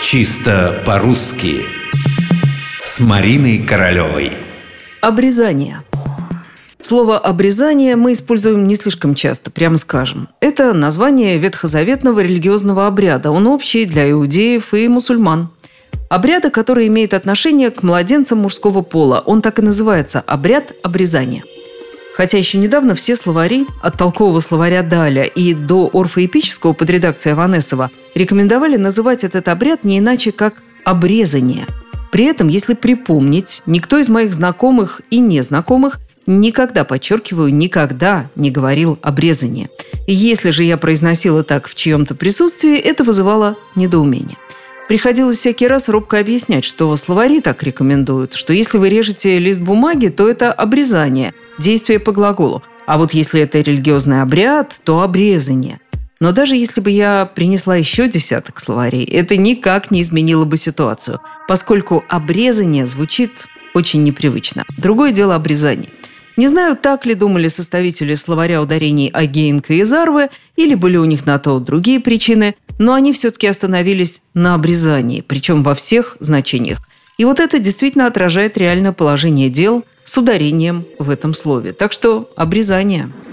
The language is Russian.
Чисто по-русски С Мариной Королевой Обрезание Слово «обрезание» мы используем не слишком часто, прямо скажем. Это название ветхозаветного религиозного обряда. Он общий для иудеев и мусульман. Обряда, который имеет отношение к младенцам мужского пола. Он так и называется – обряд обрезания – Хотя еще недавно все словари, от толкового словаря Даля и до орфоэпического под редакцией Аванесова, рекомендовали называть этот обряд не иначе, как «обрезание». При этом, если припомнить, никто из моих знакомых и незнакомых никогда, подчеркиваю, никогда не говорил обрезание. И если же я произносила так в чьем-то присутствии, это вызывало недоумение. Приходилось всякий раз робко объяснять, что словари так рекомендуют, что если вы режете лист бумаги, то это обрезание, действие по глаголу. А вот если это религиозный обряд, то обрезание. Но даже если бы я принесла еще десяток словарей, это никак не изменило бы ситуацию, поскольку обрезание звучит очень непривычно. Другое дело обрезание. Не знаю, так ли думали составители словаря ударений Агеенко и Зарвы, или были у них на то другие причины, но они все-таки остановились на обрезании, причем во всех значениях. И вот это действительно отражает реальное положение дел с ударением в этом слове. Так что обрезание –